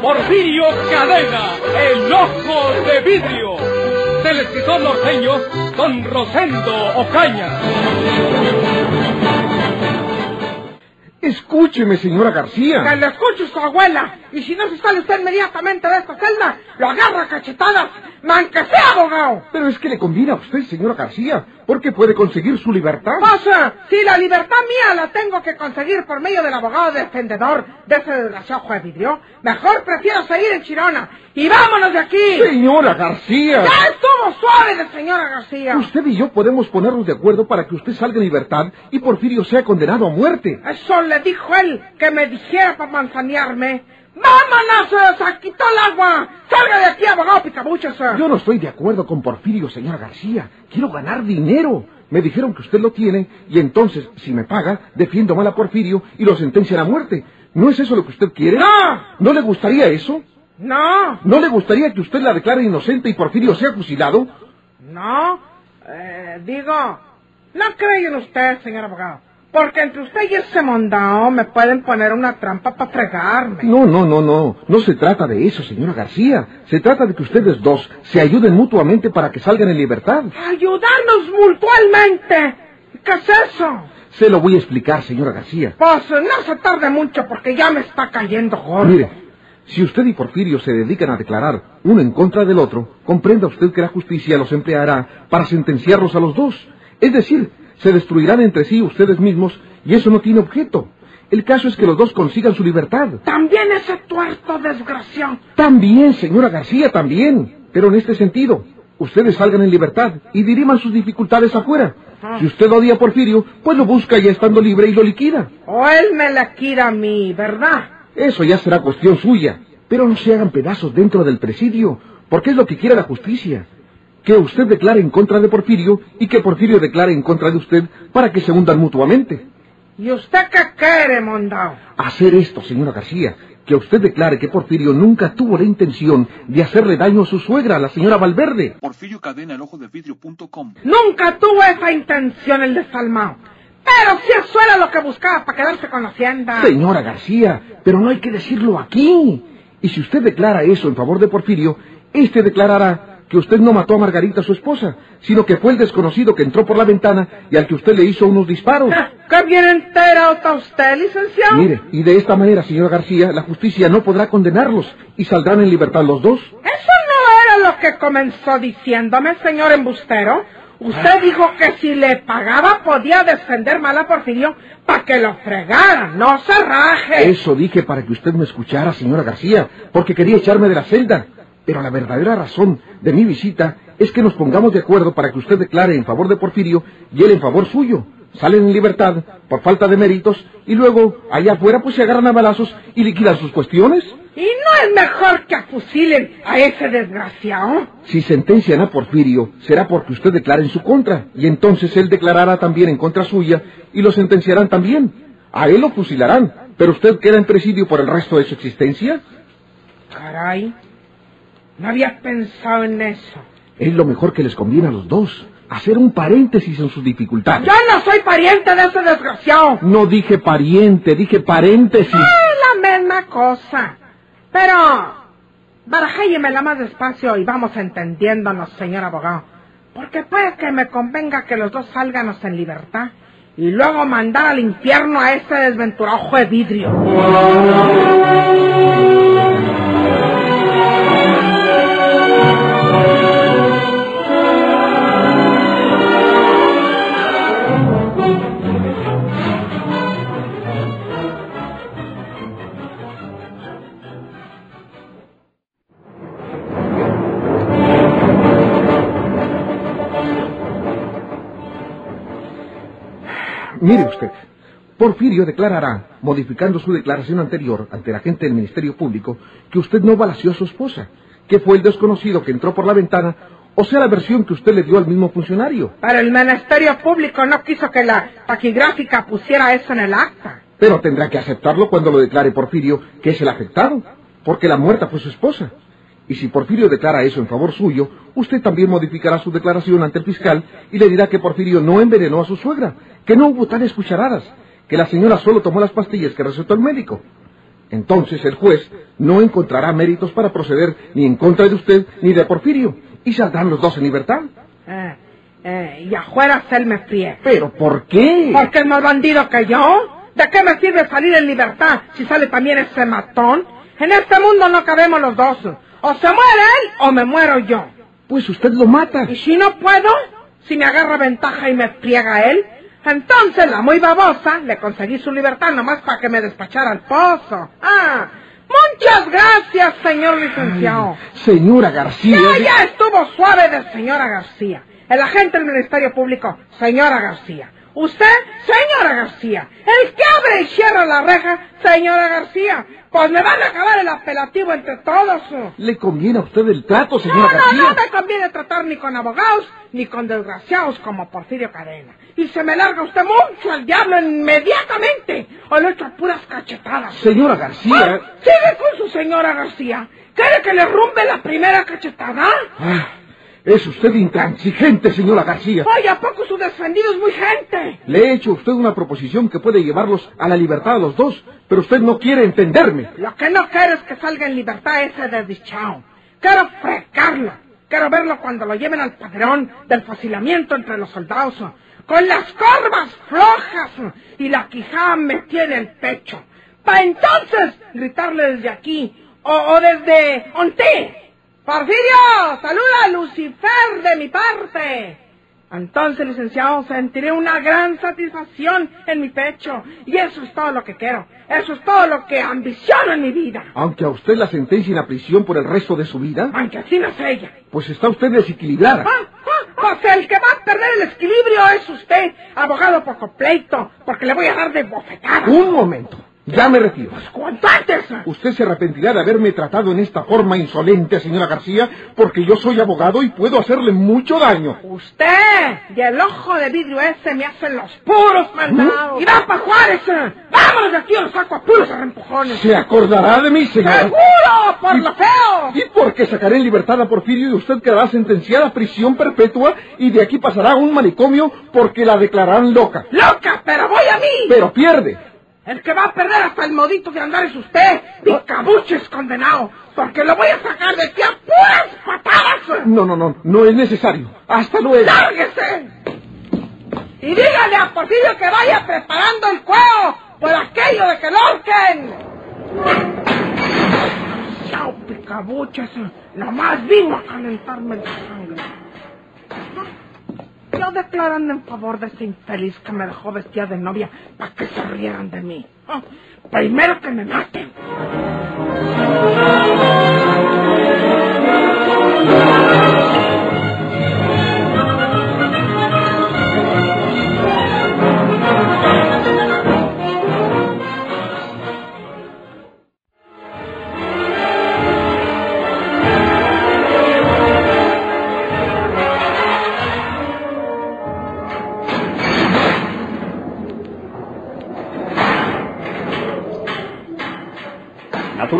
Porfirio Cadena, el ojo de vidrio, del escritor norteño Don Rosendo Ocaña. Escúcheme, señora García. Que le escuche su abuela. Y si no se sale usted inmediatamente de esta celda, lo agarra a cachetadas. Man que sea abogado. Pero es que le conviene a usted, señora García, porque puede conseguir su libertad. Pasa, si la libertad mía la tengo que conseguir por medio del abogado defendedor de ese desgraciado juez vidrio, mejor prefiero seguir en Chirona. Y vámonos de aquí. Señora García. Ya estuvo suave de señora García. Usted y yo podemos ponernos de acuerdo para que usted salga en libertad y Porfirio sea condenado a muerte. Eso le dijo él que me dijera para manzanearme. ¡Vámonos! ¡Se quitó el agua! ¡Salga de aquí, abogado picabuches! Yo no estoy de acuerdo con Porfirio, señora García. Quiero ganar dinero. Me dijeron que usted lo tiene y entonces, si me paga, defiendo mal a Porfirio y lo sentencian a muerte. ¿No es eso lo que usted quiere? ¡No! ¿No le gustaría eso? No, ¿No le gustaría que usted la declare inocente y Porfirio sea fusilado? no. Eh, digo, no creo en usted, señor abogado. Porque entre usted y ese mondao me pueden poner una trampa para fregarme. No, no, no, no. No se trata de eso, señora García. Se trata de que ustedes dos se ayuden mutuamente para que salgan en libertad. Ayudarnos mutuamente. ¿Qué es eso? Se lo voy a explicar, señora García. Pues no se tarde mucho porque ya me está cayendo gordo. Mire, si usted y Porfirio se dedican a declarar uno en contra del otro, comprenda usted que la justicia los empleará para sentenciarlos a los dos. Es decir, se destruirán entre sí ustedes mismos y eso no tiene objeto. El caso es que los dos consigan su libertad. También ese tuerto desgraciado. También, señora García, también. Pero en este sentido, ustedes salgan en libertad y diriman sus dificultades afuera. Si usted odia a Porfirio, pues lo busca ya estando libre y lo liquida. O él me la quiera a mí, ¿verdad? Eso ya será cuestión suya. Pero no se hagan pedazos dentro del presidio, porque es lo que quiere la justicia. Que usted declare en contra de Porfirio y que Porfirio declare en contra de usted para que se hundan mutuamente. ¿Y usted qué quiere, mondao? Hacer esto, señora García, que usted declare que Porfirio nunca tuvo la intención de hacerle daño a su suegra, la señora Valverde. Porfirio Cadena, el ojo de vidrio.com. Nunca tuvo esa intención el desalmado. Pero si eso era lo que buscaba para quedarse con la hacienda. Señora García, pero no hay que decirlo aquí. Y si usted declara eso en favor de Porfirio, este declarará que usted no mató a Margarita, su esposa, sino que fue el desconocido que entró por la ventana y al que usted le hizo unos disparos. ¿Qué bien enterado está usted, licenciado? Mire, y de esta manera, señora García, la justicia no podrá condenarlos y saldrán en libertad los dos. Eso no era lo que comenzó diciéndome, señor embustero. Usted dijo que si le pagaba podía defender mal a Porfirio para que lo fregara, no se raje. Eso dije para que usted me escuchara, señora García, porque quería echarme de la celda. Pero la verdadera razón de mi visita es que nos pongamos de acuerdo para que usted declare en favor de Porfirio y él en favor suyo. Salen en libertad por falta de méritos y luego allá afuera pues se agarran a balazos y liquidan sus cuestiones. ¿Y no es mejor que fusilen a ese desgraciado? Si sentencian a Porfirio, será porque usted declara en su contra, y entonces él declarará también en contra suya, y lo sentenciarán también. A él lo fusilarán, pero usted queda en presidio por el resto de su existencia. Caray, no había pensado en eso. Es lo mejor que les conviene a los dos, hacer un paréntesis en sus dificultades. Yo no soy pariente de ese desgraciado. No dije pariente, dije paréntesis. Es la misma cosa. Pero, barajéyemela más despacio y vamos entendiéndonos, señor abogado. Porque puede que me convenga que los dos salganos en libertad y luego mandar al infierno a ese desventurado de vidrio. Mire usted, Porfirio declarará, modificando su declaración anterior ante la gente del Ministerio Público, que usted no balació a su esposa, que fue el desconocido que entró por la ventana, o sea, la versión que usted le dio al mismo funcionario. Pero el Ministerio Público no quiso que la taquigráfica pusiera eso en el acta. Pero tendrá que aceptarlo cuando lo declare Porfirio, que es el afectado, porque la muerta fue su esposa. Y si Porfirio declara eso en favor suyo, usted también modificará su declaración ante el fiscal y le dirá que Porfirio no envenenó a su suegra, que no hubo tales cucharadas, que la señora solo tomó las pastillas que recetó el médico. Entonces el juez no encontrará méritos para proceder ni en contra de usted ni de Porfirio, y saldrán los dos en libertad. Eh, eh, y afuera él me fríe. ¿Pero por qué? ¿Porque es más bandido que yo? ¿De qué me sirve salir en libertad si sale también ese matón? En este mundo no cabemos los dos. O se muere él o me muero yo. Pues usted lo mata. Y si no puedo, si me agarra ventaja y me friega él, entonces la muy babosa le conseguí su libertad nomás para que me despachara al pozo. Ah, muchas gracias, señor licenciado. Señora García. Ya, ya estuvo suave de señora García. El agente del Ministerio Público, señora García. Usted, señora García. El que abre y cierra la reja, señora García. Pues me van a acabar el apelativo entre todos. ¿Le conviene a usted el trato, No, señora no, García? no me conviene tratar ni con abogados ni con desgraciados como Porfirio Cadena. Y se me larga usted mucho al diablo inmediatamente o le echo puras cachetadas. Señora Ah, García. sigue con su señora García. ¿Quiere que le rumbe la primera cachetada? Ah, es usted intransigente, señora García. Oye, ¿a poco su defendido es muy gente? Le he hecho a usted una proposición que puede llevarlos a la libertad a los dos, pero usted no quiere entenderme. Lo que no quiero es que salga en libertad ese desdichado. Quiero frecarlo. Quiero verlo cuando lo lleven al padrón del fusilamiento entre los soldados. Con las corvas flojas y la quijada metida en el pecho. Para entonces gritarle desde aquí o, o desde Onté. Porfirio, saluda a Lucifer de mi parte. Entonces, licenciado, sentiré una gran satisfacción en mi pecho. Y eso es todo lo que quiero. Eso es todo lo que ambiciono en mi vida. Aunque a usted la sentencien a prisión por el resto de su vida, Aunque así no es ella. pues está usted desequilibrada. Ah, ah, O sea, el que va a perder el equilibrio es usted, abogado por completo, porque le voy a dar de bofetada. Un momento. Ya me retiro. ¿Cuánto antes? Usted se arrepentirá de haberme tratado en esta forma insolente, señora García, porque yo soy abogado y puedo hacerle mucho daño. Usted y el ojo de vidrio ese me hacen los puros mandados. Y va para Juárez. Vámonos de aquí o lo saco a puros arrempujones. Se acordará de mí, señora. ¡Seguro! ¡Por lo feo! Y porque sacaré en libertad a Porfirio y usted quedará sentenciada a prisión perpetua y de aquí pasará a un manicomio porque la declararán loca. ¡Loca! ¡Pero voy a mí! Pero pierde. El que va a perder hasta el modito de andar es usted, picabuches condenado, porque lo voy a sacar de aquí a puras patadas. No, no, no, no es necesario. Hasta luego. ¡Lárguese! Y dígale a Porfirio que vaya preparando el cuero por aquello de que lo ahorquen. Chao, picabuches, nomás vino a calentarme sangre. Declarando en favor de ese infeliz que me dejó vestida de novia para que se rieran de mí. Ah, Primero que me maten.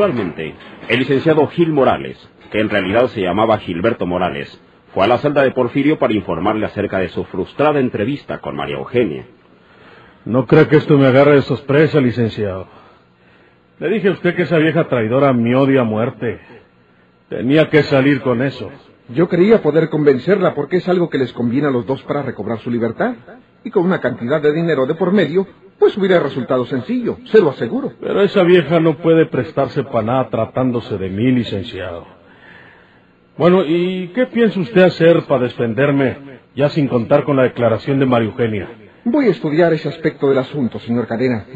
Naturalmente, el licenciado Gil Morales, que en realidad se llamaba Gilberto Morales, fue a la celda de Porfirio para informarle acerca de su frustrada entrevista con María Eugenia. No creo que esto me agarre de sorpresa, licenciado. Le dije a usted que esa vieja traidora me odia a muerte. Tenía que salir con eso. Yo creía poder convencerla porque es algo que les conviene a los dos para recobrar su libertad. Y con una cantidad de dinero de por medio, pues hubiera resultado sencillo, se lo aseguro. Pero esa vieja no puede prestarse para nada tratándose de mí, licenciado. Bueno, ¿y qué piensa usted hacer para defenderme, ya sin contar con la declaración de María Eugenia? Voy a estudiar ese aspecto del asunto, señor Cadena.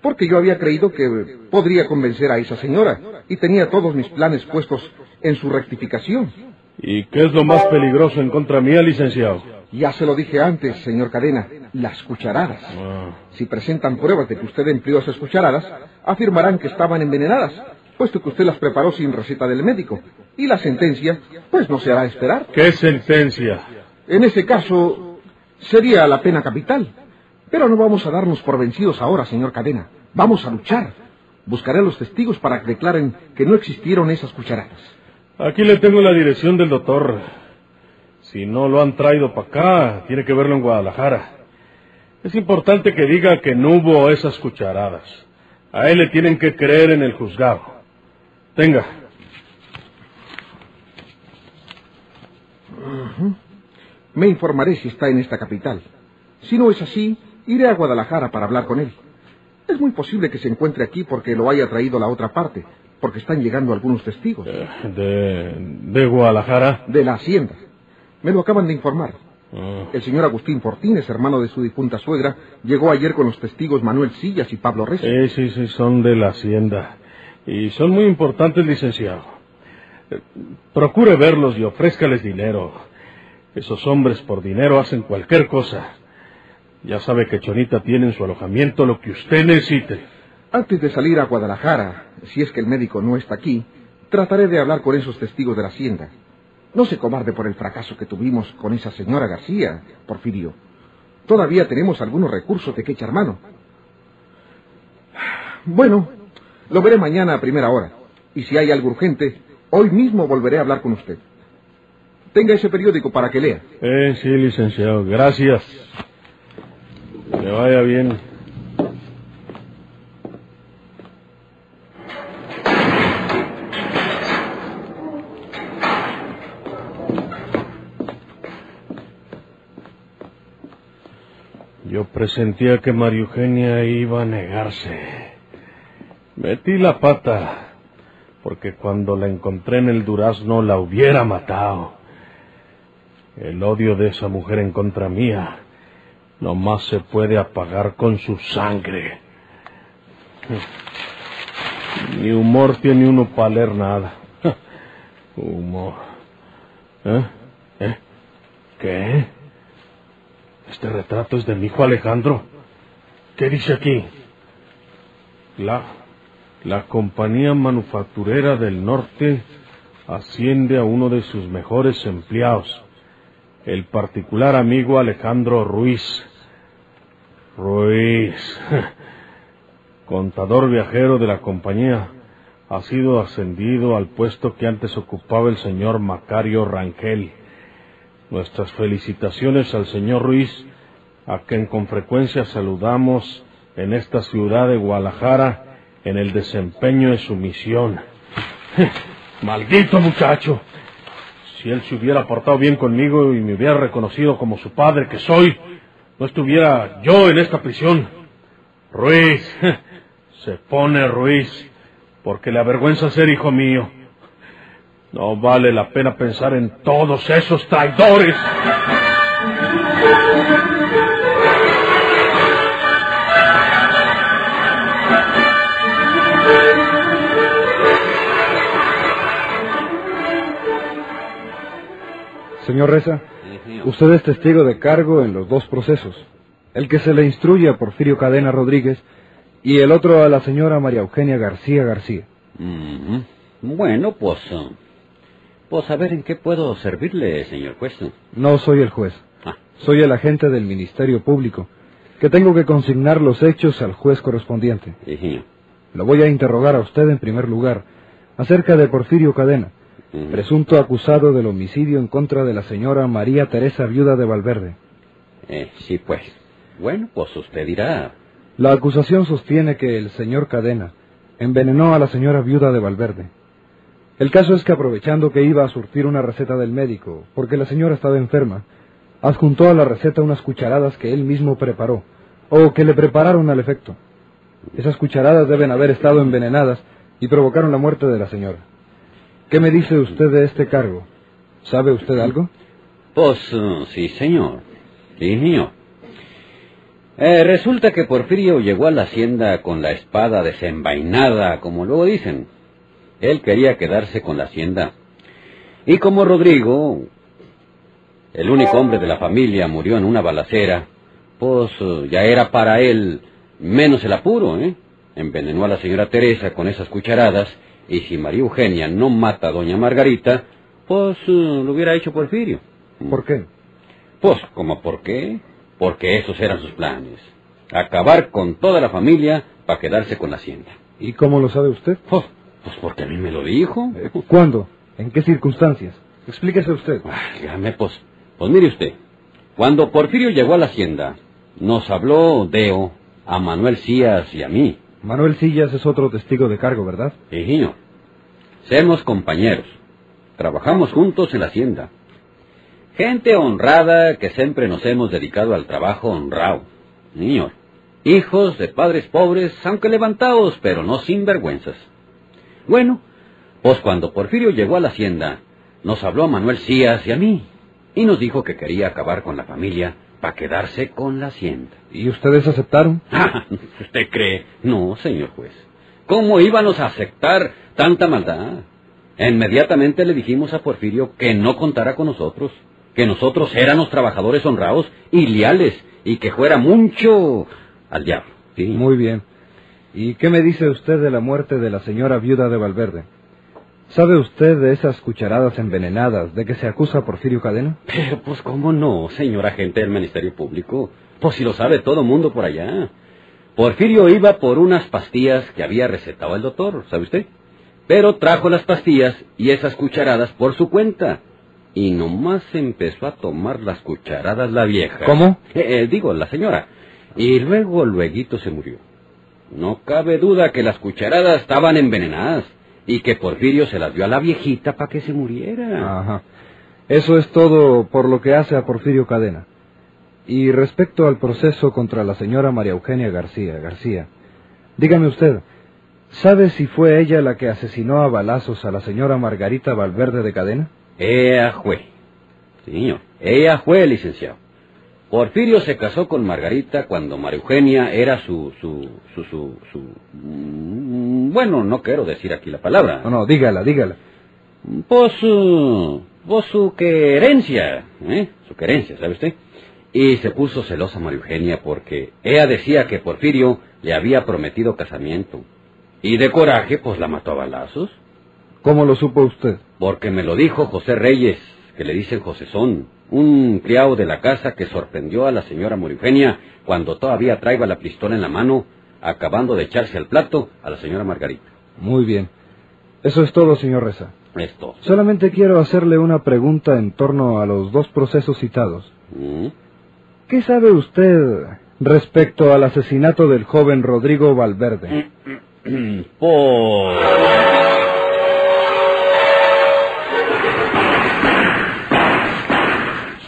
Porque yo había creído que podría convencer a esa señora y tenía todos mis planes puestos en su rectificación. ¿Y qué es lo más peligroso en contra mía, licenciado? Ya se lo dije antes, señor Cadena, las cucharadas. Ah, Si presentan pruebas de que usted empleó esas cucharadas, afirmarán que estaban envenenadas, puesto que usted las preparó sin receta del médico. Y la sentencia, pues no se hará esperar. ¿Qué sentencia? En ese caso, sería la pena capital. Pero no vamos a darnos por vencidos ahora, señor Cadena. Vamos a luchar. Buscaré a los testigos para que declaren que no existieron esas cucharadas. Aquí le tengo la dirección del doctor. Si no lo han traído para acá, tiene que verlo en Guadalajara. Es importante que diga que no hubo esas cucharadas. A él le tienen que creer en el juzgado. Tenga. Me informaré si está en esta capital. Si no es así, iré a Guadalajara para hablar con él. Es muy posible que se encuentre aquí porque lo haya traído la otra parte, porque están llegando algunos testigos. Eh, De, de Guadalajara. De la hacienda. Me lo acaban de informar. Ah, El señor Agustín Fortines, hermano de su difunta suegra, llegó ayer con los testigos Manuel Sillas y Pablo Reza. Sí, sí, sí, son de la hacienda. Y son muy importantes, licenciado. Eh, Procure verlos y ofrézcales dinero. Esos hombres por dinero hacen cualquier cosa. Ya sabe que Chonita tiene en su alojamiento lo que usted necesite. Antes de salir a Guadalajara, si es que el médico no está aquí, trataré de hablar con esos testigos de la hacienda. No se cobarde por el fracaso que tuvimos con esa señora García, Porfirio. Todavía tenemos algunos recursos de que echar mano. Bueno, lo veré mañana a primera hora. Y si hay algo urgente, hoy mismo volveré a hablar con usted. Tenga ese periódico para que lea. Eh, sí, licenciado, gracias. Que vaya bien. Yo presentía que María Eugenia iba a negarse. Metí la pata, porque cuando la encontré en el durazno la hubiera matado. El odio de esa mujer en contra mía nomás se puede apagar con su sangre. Ni humor tiene uno para leer nada. Humor. ¿Eh? ¿Eh? ¿Qué? Este retrato es de mi hijo Alejandro. ¿Qué dice aquí? La, la compañía manufacturera del norte asciende a uno de sus mejores empleados, el particular amigo Alejandro Ruiz. Ruiz, contador viajero de la compañía, ha sido ascendido al puesto que antes ocupaba el señor Macario Rangel. Nuestras felicitaciones al señor Ruiz, a quien con frecuencia saludamos en esta ciudad de Guadalajara en el desempeño de su misión. Maldito muchacho. Si él se hubiera portado bien conmigo y me hubiera reconocido como su padre que soy, no estuviera yo en esta prisión. Ruiz, se pone Ruiz, porque le avergüenza ser hijo mío. No vale la pena pensar en todos esos traidores. Señor Reza, usted es testigo de cargo en los dos procesos. El que se le instruye a Porfirio Cadena Rodríguez y el otro a la señora María Eugenia García García. Bueno, pues... Pues a ver en qué puedo servirle, señor juez. No soy el juez. Ah. Soy el agente del Ministerio Público, que tengo que consignar los hechos al juez correspondiente. Sí. Lo voy a interrogar a usted en primer lugar, acerca de Porfirio Cadena, presunto acusado del homicidio en contra de la señora María Teresa Viuda de Valverde. Eh, sí, pues. Bueno, pues usted dirá. La acusación sostiene que el señor Cadena envenenó a la señora viuda de Valverde. El caso es que aprovechando que iba a surtir una receta del médico, porque la señora estaba enferma, adjuntó a la receta unas cucharadas que él mismo preparó, o que le prepararon al efecto. Esas cucharadas deben haber estado envenenadas y provocaron la muerte de la señora. ¿Qué me dice usted de este cargo? ¿Sabe usted algo? Pues ah, sí, señor. Sí, señor. Eh, resulta que Porfirio llegó a la hacienda con la espada desenvainada, como luego dicen. Él quería quedarse con la hacienda. Y como Rodrigo, el único hombre de la familia, murió en una balacera, pues eh, ya era para él menos el apuro, ¿eh? Envenenó a la señora Teresa con esas cucharadas y si María Eugenia no mata a doña Margarita, pues eh, lo hubiera hecho Porfirio. ¿Por qué? Pues, ¿cómo por qué? Porque esos eran sus planes. Acabar con toda la familia para quedarse con la hacienda. ¿Y cómo lo sabe usted? Pues, pues porque a mí me lo dijo. ¿Cuándo? ¿En qué circunstancias? Explíquese usted. Válgame, pues, pues mire usted. Cuando Porfirio llegó a la hacienda, nos habló Deo a Manuel Cías y a mí. Manuel Sillas es otro testigo de cargo, ¿verdad? Sí, señor. Somos compañeros. Trabajamos juntos en la hacienda. Gente honrada que siempre nos hemos dedicado al trabajo honrado. Señor. Hijos de padres pobres, aunque levantados, pero no sin vergüenzas. Bueno, pues cuando Porfirio llegó a la hacienda, nos habló a Manuel Cías y a mí, y nos dijo que quería acabar con la familia para quedarse con la hacienda. ¿Y ustedes aceptaron? ¿Usted cree? No, señor juez. ¿Cómo íbamos a aceptar tanta maldad? Inmediatamente le dijimos a Porfirio que no contara con nosotros, que nosotros éramos trabajadores honrados y leales, y que fuera mucho al diablo. Sí. Muy bien. ¿Y qué me dice usted de la muerte de la señora viuda de Valverde? ¿Sabe usted de esas cucharadas envenenadas de que se acusa a Porfirio Cadena? Pero pues cómo no, señor agente del Ministerio Público. Pues si lo sabe todo mundo por allá. Porfirio iba por unas pastillas que había recetado el doctor, ¿sabe usted? Pero trajo las pastillas y esas cucharadas por su cuenta. Y nomás empezó a tomar las cucharadas la vieja. ¿Cómo? Eh, eh, digo, la señora. Y luego, luego se murió. No cabe duda que las cucharadas estaban envenenadas y que Porfirio se las dio a la viejita para que se muriera. Ajá. Eso es todo por lo que hace a Porfirio Cadena. Y respecto al proceso contra la señora María Eugenia García, García, dígame usted, ¿sabe si fue ella la que asesinó a balazos a la señora Margarita Valverde de Cadena? Ella fue. Señor, ella fue, licenciado. Porfirio se casó con Margarita cuando María Eugenia era su, su, su, su, su... mm, Bueno, no quiero decir aquí la palabra. No, no, dígala, dígala. Pues su... Pues su querencia, ¿eh? Su querencia, ¿sabe usted? Y se puso celosa María Eugenia porque ella decía que Porfirio le había prometido casamiento. Y de coraje, pues la mató a balazos. ¿Cómo lo supo usted? Porque me lo dijo José Reyes, que le dicen Josezón, un criado de la casa que sorprendió a la señora María Eugenia cuando todavía traía la pistola en la mano, acabando de echarse al plato a la señora Margarita. Muy bien. Eso es todo, señor Reza. Esto. Solamente quiero hacerle una pregunta en torno a los dos procesos citados. ¿Mm? ¿Qué sabe usted respecto al asesinato del joven Rodrigo Valverde? Pues...